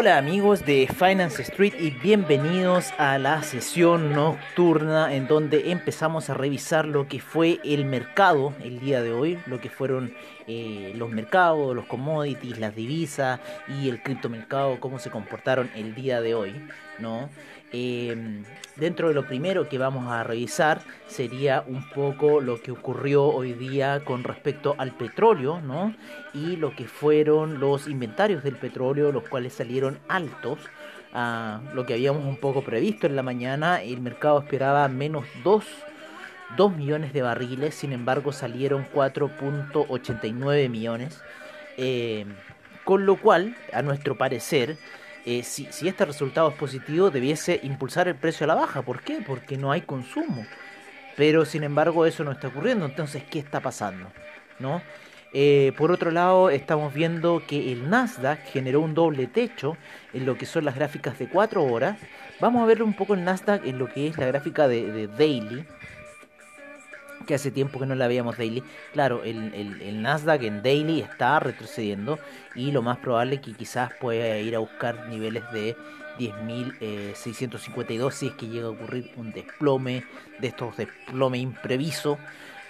Hola amigos de Finance Street y bienvenidos a la sesión nocturna en donde empezamos a revisar lo que fue el mercado el día de hoy, lo que fueron eh, los mercados, los commodities, las divisas y el criptomercado, cómo se comportaron el día de hoy, ¿no? Em, dentro de lo primero que vamos a revisar sería un poco lo que ocurrió hoy día con respecto al petróleo, ¿no? Y lo que fueron los inventarios del petróleo, los cuales salieron altos. a lo que habíamos un poco previsto en la mañana, el mercado esperaba menos 2, 2 millones de barriles, sin embargo salieron 4.89 millones, em, con lo cual, a nuestro parecer, eh, si, este resultado es positivo, debiese impulsar el precio a la baja. ¿Por qué? Porque no hay consumo. Pero sin embargo eso no está ocurriendo. Entonces, ¿qué está pasando? ¿No? Eh, por otro lado, estamos viendo que el Nasdaq generó un doble techo en lo que son las gráficas de 4 horas. Vamos a ver un poco el Nasdaq en lo que es la gráfica de daily que hace tiempo que no la veíamos daily. Claro, el, el, Nasdaq en daily está retrocediendo y lo más probable es que quizás pueda ir a buscar niveles de 10.652 si es que llega a ocurrir un desplome de estos desplome impreviso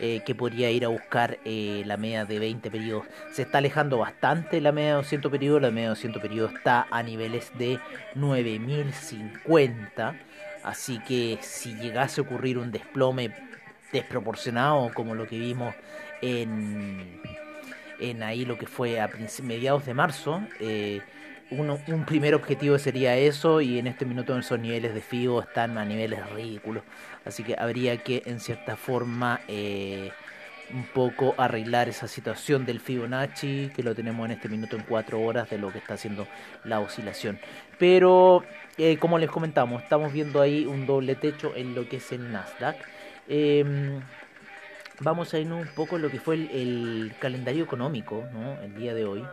eh, que podría ir a buscar eh, la media de 20 periodos. Se está alejando bastante la media de 200 periodos, la media de 200 periodos está a niveles de 9.050. Así que si llegase a ocurrir un desplome desproporcionado como lo que vimos en, en ahí lo que fue a mediados de marzo. Eh, un primer objetivo sería eso y en este minuto esos niveles de FIBO están a niveles ridículos. Así que habría que en cierta forma eh, un poco arreglar esa situación del Fibonacci que lo tenemos en este minuto en 4 horas de lo que está haciendo la oscilación. Pero eh, como les comentamos, estamos viendo ahí un doble techo en lo que es el Nasdaq. Em, vamos a ir un poco en lo que fue el, calendario económico, ¿no? El día de hoy.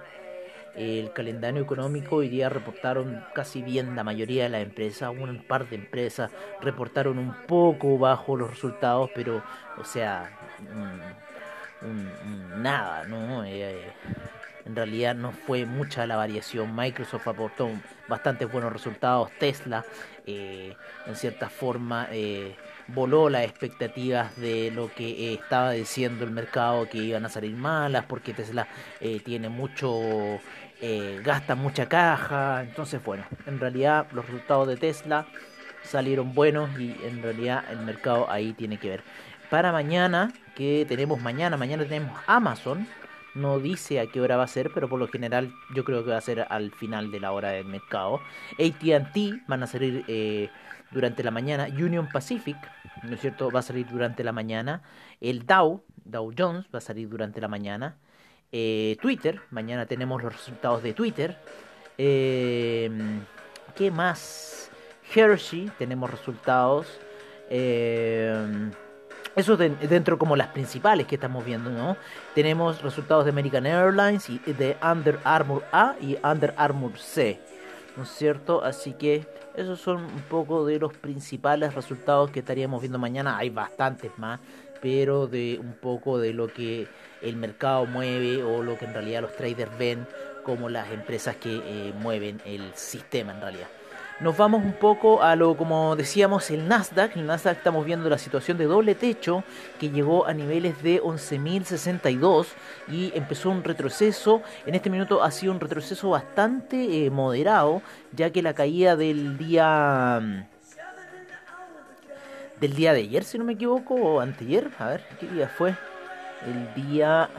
El calendario económico hoy día reportaron casi bien la mayoría de las empresas, un par de empresas reportaron un poco bajo los resultados, pero, o sea, nada, ¿no? Eh, en realidad no fue mucha la variación. Microsoft aportó bastante buenos resultados. Tesla, eh, en cierta forma, eh, voló las expectativas de lo que eh, estaba diciendo el mercado que iban a salir malas porque Tesla eh, tiene mucho eh, gasta mucha caja. Entonces bueno en realidad los resultados de Tesla salieron buenos y en realidad el mercado ahí tiene que ver. Para mañana que tenemos mañana mañana tenemos Amazon. No dice a qué hora va a ser, pero por lo general yo creo que va a ser al final de la hora del mercado. ATT van a salir durante la mañana. Union Pacific, ¿no es cierto?, va a salir durante la mañana. El Dow, Dow Jones, va a salir durante la mañana. Eh, Twitter, mañana tenemos los resultados de Twitter. Eh, ¿Qué más? Hershey, tenemos resultados. Eh, eso dentro como las principales que estamos viendo, ¿no? Tenemos resultados de American Airlines y de Under Armour A y Under Armour C. ¿no es cierto? Así que esos son un poco de los principales resultados que estaríamos viendo mañana. Hay bastantes más, pero de un poco de lo que el mercado mueve o lo que en realidad los traders ven como las empresas que eh, mueven el sistema en realidad. Nos vamos un poco a lo, como decíamos, el Nasdaq. El Nasdaq estamos viendo la situación de doble techo que llegó a niveles de 11.062 y empezó un retroceso. En este minuto ha sido un retroceso bastante eh, moderado, ya que la caída del día mm, del día de ayer, si no me equivoco, o anteayer, a ver, ¿qué día fue? El día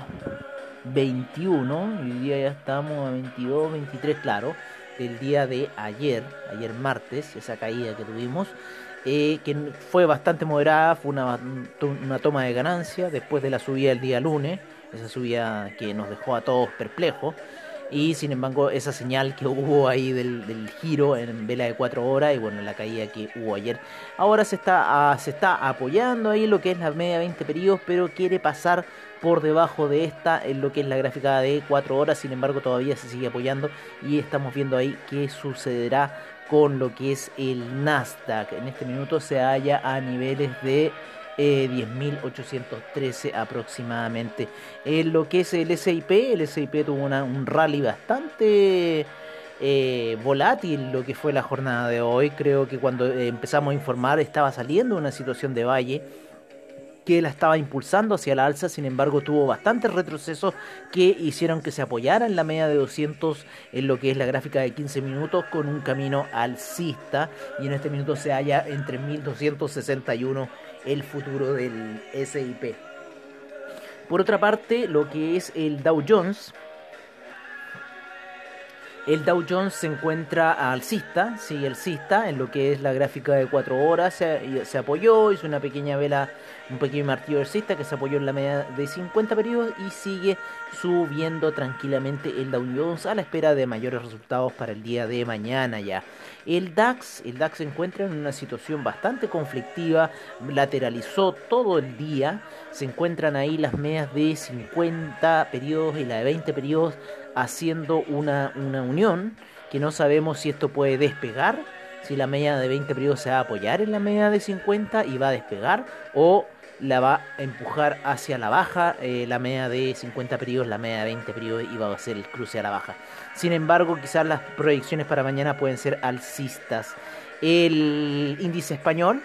21, y hoy día ya estamos a 22, 23, claro del día de ayer, ayer martes, esa caída que tuvimos, eh, que fue bastante moderada, fue una, una, toma de ganancia después de la subida del día lunes, esa subida que nos dejó a todos perplejos. Y sin embargo esa señal que hubo ahí del, giro en vela de 4 horas y bueno la caída que hubo ayer ahora se está, ah, se está apoyando ahí lo que es la media 20 periodos pero quiere pasar por debajo de esta en lo que es la gráfica de 4 horas. Sin embargo todavía se sigue apoyando y estamos viendo ahí qué sucederá con lo que es el Nasdaq. En este minuto se halla a niveles de 10.813 eh, aproximadamente. En lo que es el SIP, el SIP tuvo un rally bastante eh, volátil lo que fue la jornada de hoy. Creo que cuando empezamos a informar estaba saliendo una situación de valle que la estaba impulsando hacia la alza, sin embargo tuvo bastantes retrocesos que hicieron que se apoyara en la media de 200 en lo que es la gráfica de 15 minutos con un camino alcista y en este minuto se halla entre 1261 el futuro del SIP. Por otra parte, lo que es el Dow Jones, el Dow Jones se encuentra alcista, sigue alcista en lo que es la gráfica de 4 horas, se, apoyó, hizo una pequeña vela un pequeño martillo alcista que se apoyó en la media de 50 periodos y sigue subiendo tranquilamente el Dow Jones a la espera de mayores resultados para el día de mañana ya. El DAX, el DAX se encuentra en una situación bastante conflictiva, lateralizó todo el día, se encuentran ahí las medias de 50 periodos y la de 20 periodos haciendo una, una unión que no sabemos si esto puede despegar si la media de 20 periodos se va a apoyar en la media de 50 y va a despegar o la va a empujar hacia la baja, eh, la media de 50 periodos, la media de 20 periodos y va a ser el cruce a la baja. Sin embargo, quizás las proyecciones para mañana pueden ser alcistas. El índice español,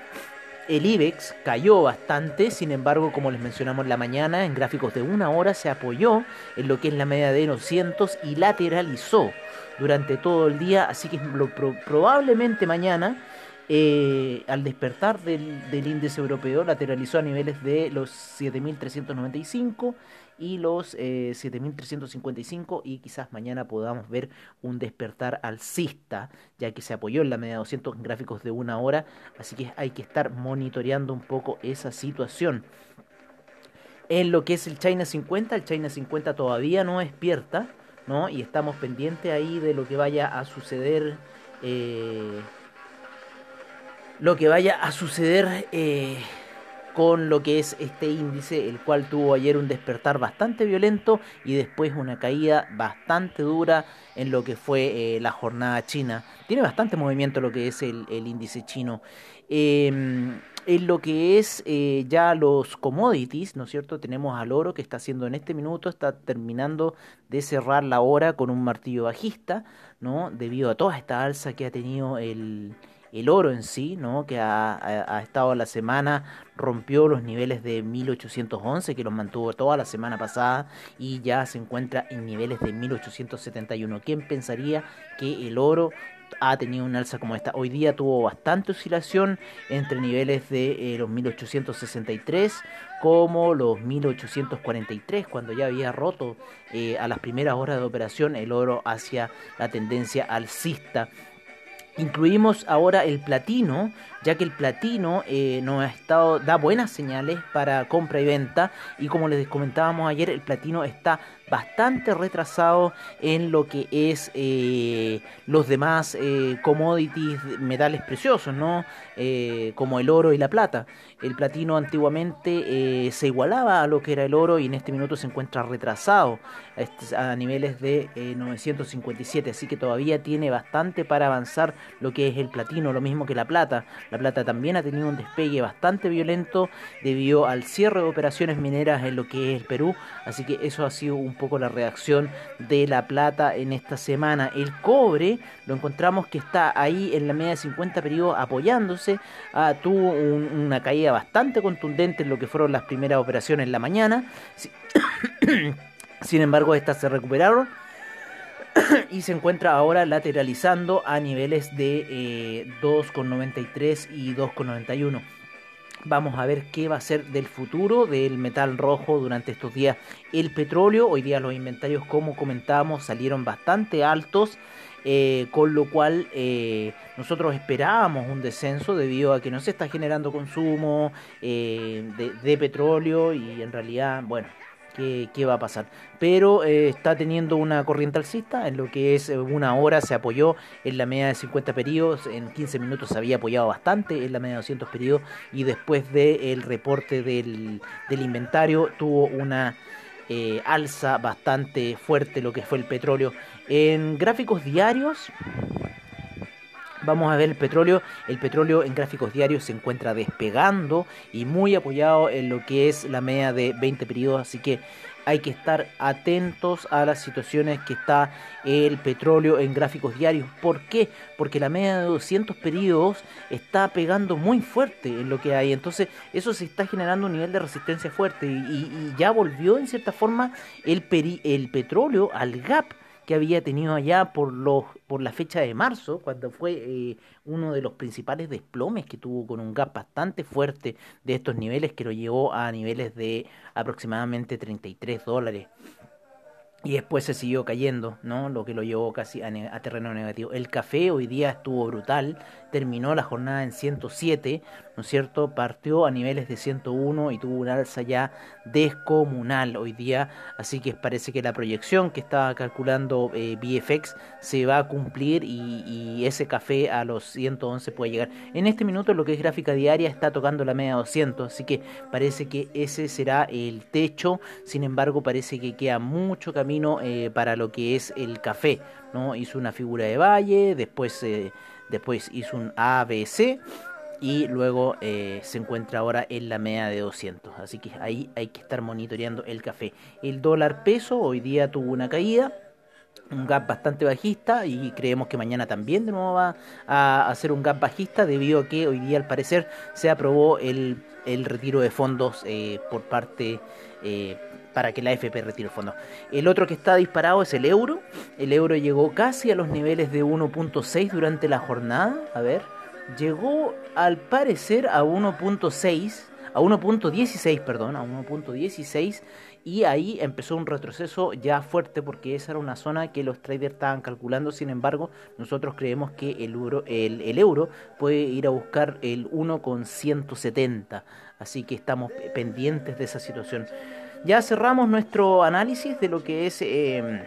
el IBEX, cayó bastante, sin embargo, como les mencionamos en la mañana, en gráficos de una hora se apoyó en lo que es la media de 200 y lateralizó durante todo el día, así que probablemente mañana eh, al despertar del, índice europeo lateralizó a niveles de los 7.395 y los 7.355 eh, y quizás mañana podamos ver un despertar alcista ya que se apoyó en la media 200 en gráficos de una hora así que hay que estar monitoreando un poco esa situación en lo que es el China 50 el China 50 todavía no despierta ¿no? y estamos pendientes ahí de lo que vaya a suceder eh, lo que vaya a suceder eh, con lo que es este índice, el cual tuvo ayer un despertar bastante violento y después una caída bastante dura en lo que fue eh, la jornada china. Tiene bastante movimiento lo que es el, índice chino. Em, en lo que es eh, ya los commodities, ¿no es cierto? Tenemos al oro que está haciendo en este minuto, está terminando de cerrar la hora con un martillo bajista, ¿no? Debido a toda esta alza que ha tenido el, el oro en sí, ¿no? que ha, estado la semana, rompió los niveles de 1811 que los mantuvo toda la semana pasada y ya se encuentra en niveles de 1871. ¿Quién pensaría que el oro ha tenido una alza como esta. Hoy día tuvo bastante oscilación entre niveles de eh, los 1863 como los 1843, cuando ya había roto eh, a las primeras horas de operación el oro hacia la tendencia alcista. Incluimos ahora el platino, ya que el platino eh, nos ha estado, da buenas señales para compra y venta. Y como les comentábamos ayer, el platino está bastante retrasado en lo que es eh, los demás eh, commodities, metales preciosos, ¿no? Como el oro y la plata. El platino antiguamente se igualaba a lo que era el oro y en este minuto se encuentra retrasado este, a niveles de 957, así que todavía tiene bastante para avanzar lo que es el platino, lo mismo que la plata. La plata también ha tenido un despegue bastante violento debido al cierre de operaciones mineras en lo que es el Perú, así que eso ha sido un poco la reacción de la plata en esta semana. El cobre lo encontramos que está ahí en la media de 50 periodos apoyándose. Ah, tuvo una caída bastante contundente en lo que fueron las primeras operaciones en la mañana. Sin embargo, estas se recuperaron y se encuentra ahora lateralizando a niveles de 2,93 eh, y 2,91. Vamos a ver qué va a ser del futuro del metal rojo durante estos días. El petróleo, hoy día los inventarios, como comentábamos, salieron bastante altos. Eh, con lo cual eh, nosotros esperábamos un descenso debido a que no se está generando consumo de, petróleo y en realidad, bueno, qué, va a pasar. Pero eh, está teniendo una corriente alcista, en lo que es eh, una hora se apoyó en la media de 50 periodos, en 15 minutos se había apoyado bastante en la media de 200 periodos y después del reporte del, inventario tuvo una eh, alza bastante fuerte lo que fue el petróleo. En gráficos diarios Vamos a ver el petróleo. El petróleo en gráficos diarios se encuentra despegando y muy apoyado en lo que es la media de 20 periodos. Así que hay que estar atentos a las situaciones que está el petróleo en gráficos diarios. ¿Por qué? Porque la media de 200 periodos está pegando muy fuerte en lo que hay. Entonces eso se está generando un nivel de resistencia fuerte y, ya volvió en cierta forma el, el petróleo al gap que había tenido allá por, los, por la fecha de marzo, cuando fue eh, uno de los principales desplomes que tuvo con un gap bastante fuerte de estos niveles que lo llevó a niveles de aproximadamente 33 dólares y después se siguió cayendo, ¿no? Lo que lo llevó casi a, terreno negativo. El café hoy día estuvo brutal, terminó la jornada en 107, ¿no es cierto? Partió a niveles de 101 y tuvo un alza ya descomunal hoy día, así que parece que la proyección que estaba calculando eh, BFX se va a cumplir y, ese café a los 111 puede llegar. En este minuto lo que es gráfica diaria está tocando la media 200, así que parece que ese será el techo, sin embargo parece que queda mucho camino eh, para lo que es el café. ¿no? Hizo una figura de valle, después, eh, después hizo un ABC y luego eh, se encuentra ahora en la media de 200. Así que ahí hay que estar monitoreando el café. El dólar peso hoy día tuvo una caída. Un gap bastante bajista y creemos que mañana también de nuevo va a hacer un gap bajista debido a que hoy día al parecer se aprobó el, el retiro de fondos por parte para que la FP retire el fondo. El otro que está disparado es el euro. El euro llegó casi a los niveles de 1.6 durante la jornada. A ver, llegó al parecer a 1.6, a 1.16, perdón, a 1.16 y ahí empezó un retroceso ya fuerte porque esa era una zona que los traders estaban calculando. Sin embargo, nosotros creemos que el euro, el, el euro puede ir a buscar el 1.170. Así que estamos pendientes de esa situación. Ya cerramos nuestro análisis de lo que es em,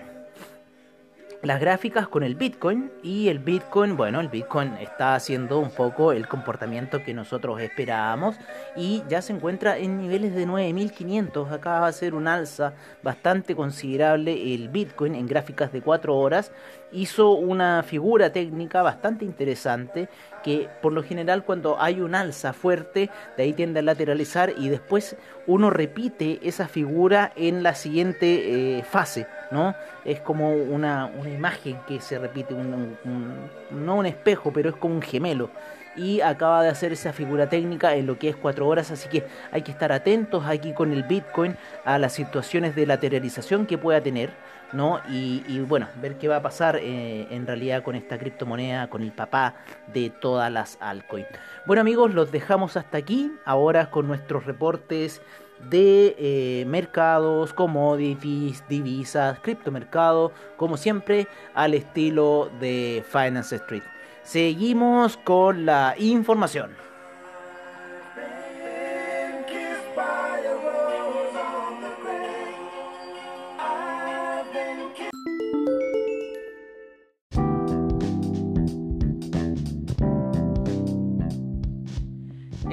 las gráficas con el Bitcoin y el Bitcoin, bueno, el Bitcoin está haciendo un poco el comportamiento que nosotros esperábamos y ya se encuentra en niveles de 9500, acá va a ser un alza bastante considerable el Bitcoin en gráficas de 4 horas, hizo una figura técnica bastante interesante que por lo general cuando hay un alza fuerte, de ahí tiende a lateralizar y después uno repite esa figura en la siguiente eh, fase, ¿no? Es como una, una, imagen que se repite, no un espejo, pero es como un gemelo y acaba de hacer esa figura técnica en lo que es cuatro horas, así que hay que estar atentos aquí con el Bitcoin a las situaciones de lateralización que pueda tener, ¿no? Y, bueno, ver qué va a pasar eh, en realidad con esta criptomoneda, con el papá de todas las altcoins. Bueno amigos, los dejamos hasta aquí, ahora con nuestros reportes de eh, mercados, commodities, divisas, criptomercado, como siempre, al estilo de Finance Street. Seguimos con la información.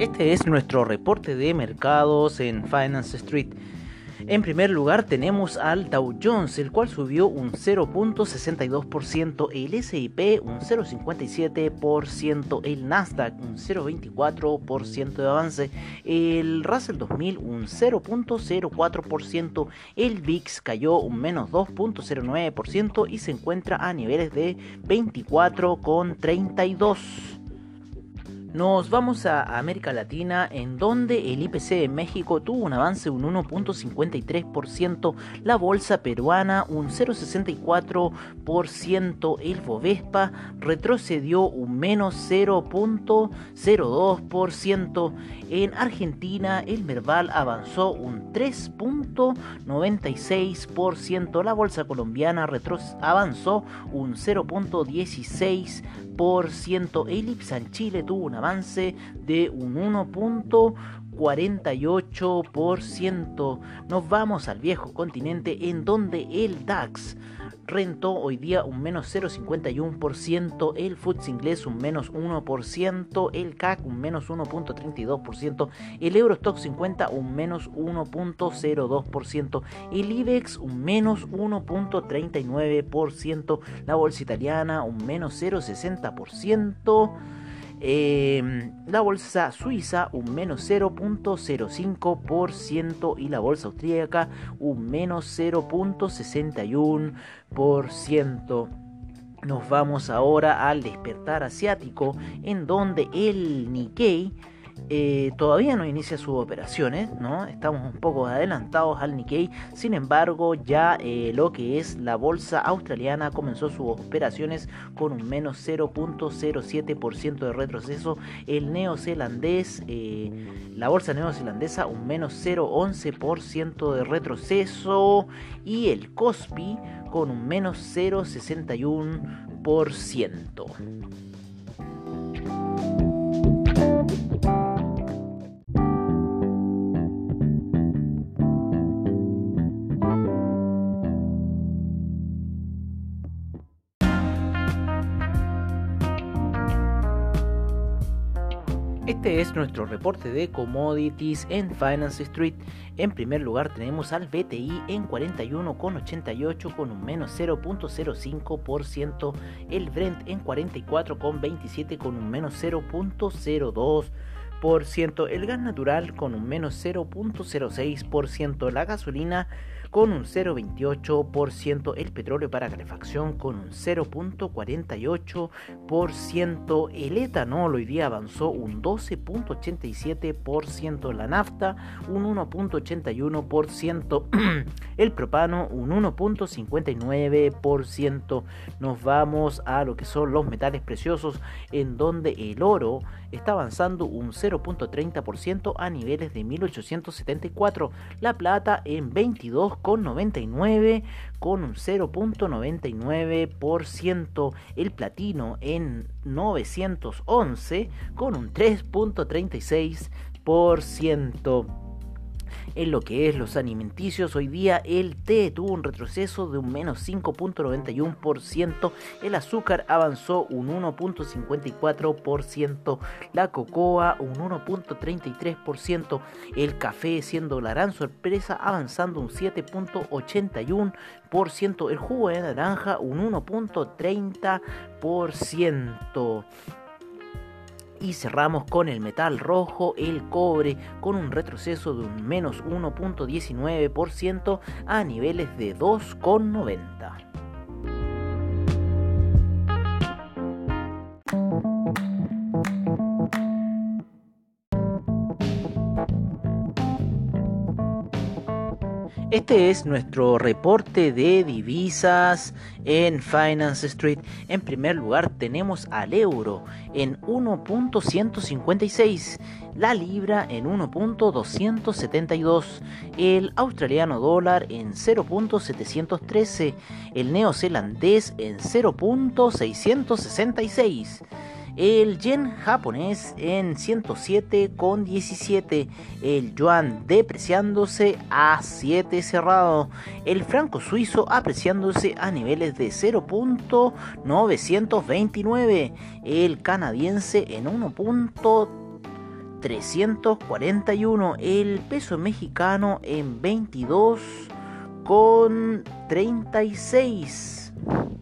Este es nuestro reporte de mercados en Finance Street. En primer lugar tenemos al Dow Jones, el cual subió un 0.62%, el S&P un 0.57%, el Nasdaq un 0.24% de avance, el Russell 2000 un 0.04%, el VIX cayó un menos 2.09% y se encuentra a niveles de 24.32%. Nos vamos a América Latina, en donde el IPC de México tuvo un avance de un 1.53%, la bolsa peruana un 0.64%, el Bovespa retrocedió un menos 0.02%, en Argentina el Merval avanzó un 3.96%, la bolsa colombiana avanzó un 0.16%, el IPSA en Chile tuvo una avance de un 1.4%. 48%. Nos vamos al viejo continente en donde el DAX rentó hoy día un menos 0,51%, el FTSE inglés un menos 1%, el CAC un menos 1.32%, el Eurostock 50 un menos 1.02%, el IBEX un menos 1.39%, la bolsa italiana un menos 0,60%, Em, la bolsa suiza un menos 0.05% y la bolsa austríaca un menos 0.61%. Nos vamos ahora al despertar asiático en donde el Nikkei eh, todavía no inicia sus operaciones, ¿no? Estamos un poco adelantados al Nikkei, sin embargo ya eh, lo que es la bolsa australiana comenzó sus operaciones con un menos 0.07% de retroceso, el neozelandés, eh, la bolsa neozelandesa un menos 0.11% de retroceso y el Kospi con un menos 0.61%. es nuestro reporte de commodities en Finance Street. En primer lugar tenemos al BTI en 41,88 con un menos 0.05%, el Brent en 44,27 con un menos 0.02%, el gas natural con un menos 0.06%, la gasolina con un 0,28%, el petróleo para calefacción con un 0,48%, el etanol hoy día avanzó un 12,87%, la nafta un 1,81%, el propano un 1,59%. Nos vamos a lo que son los metales preciosos en donde el oro está avanzando un 0.30% a niveles de 1874, la plata en 22 con 99 con un 0.99%, el platino en 911 con un 3.36%. En lo que es los alimenticios, hoy día el té tuvo un retroceso de un menos 5.91%, el azúcar avanzó un 1.54%, la cocoa un 1.33%, el café siendo la gran sorpresa avanzando un 7.81%, el jugo de naranja un 1.30%. Y cerramos con el metal rojo, el cobre, con un retroceso de un menos 1.19% a niveles de 2,90. Este es nuestro reporte de divisas en Finance Street. En primer lugar tenemos al euro en 1.156, la libra en 1.272, el australiano dólar en 0.713, el neozelandés en 0.666 el yen japonés en 107,17, el yuan depreciándose a 7 cerrado, el franco suizo apreciándose a niveles de 0.929, el canadiense en 1.341, el peso mexicano en 22,36.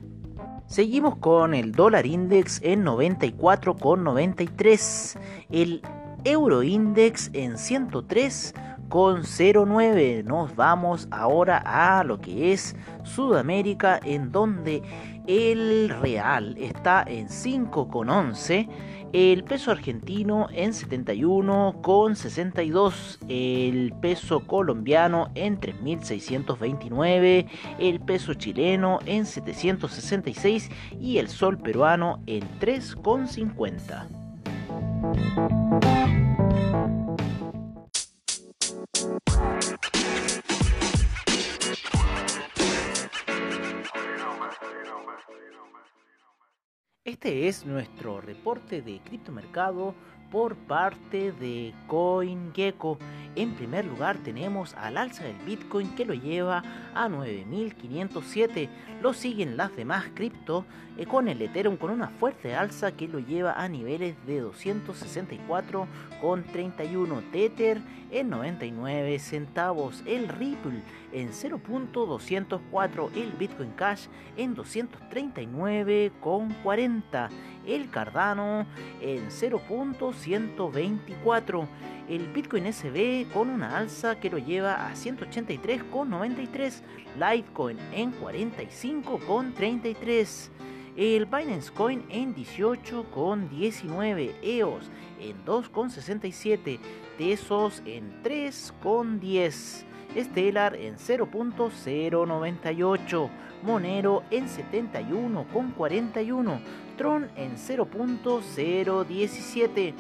Seguimos con el dólar index en 94,93, el euro index en 103,09. Nos vamos ahora a lo que es Sudamérica en donde el real está en 5,11 el peso argentino en 71,62, el peso colombiano en 3.629, el peso chileno en 766 y el sol peruano en 3,50. Este es nuestro reporte de criptomercado por parte de CoinGecko. En primer lugar tenemos al alza del Bitcoin que lo lleva a 9.507. Lo siguen las demás cripto eh, con el Ethereum con una fuerte alza que lo lleva a niveles de 264,31 Tether en 99 centavos. El Ripple en 0.204. El Bitcoin Cash en 239,40. El Cardano en 0.124 el Bitcoin SB con una alza que lo lleva a 183,93, Litecoin en 45,33, el Binance Coin en 18,19, EOS en 2,67, Tesos en 3,10. Stellar en 0.098, Monero en 71,41, Tron en 0.017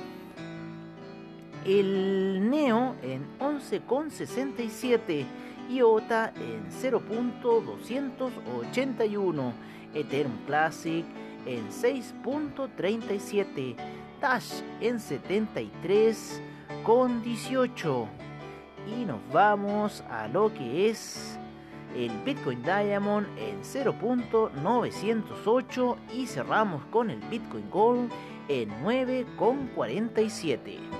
el Neo en 11,67, IOTA en 0.281, Ethereum Classic en 6.37, Dash en 73,18. Y nos vamos a lo que es el Bitcoin Diamond en 0.908 y cerramos con el Bitcoin Gold en 9,47.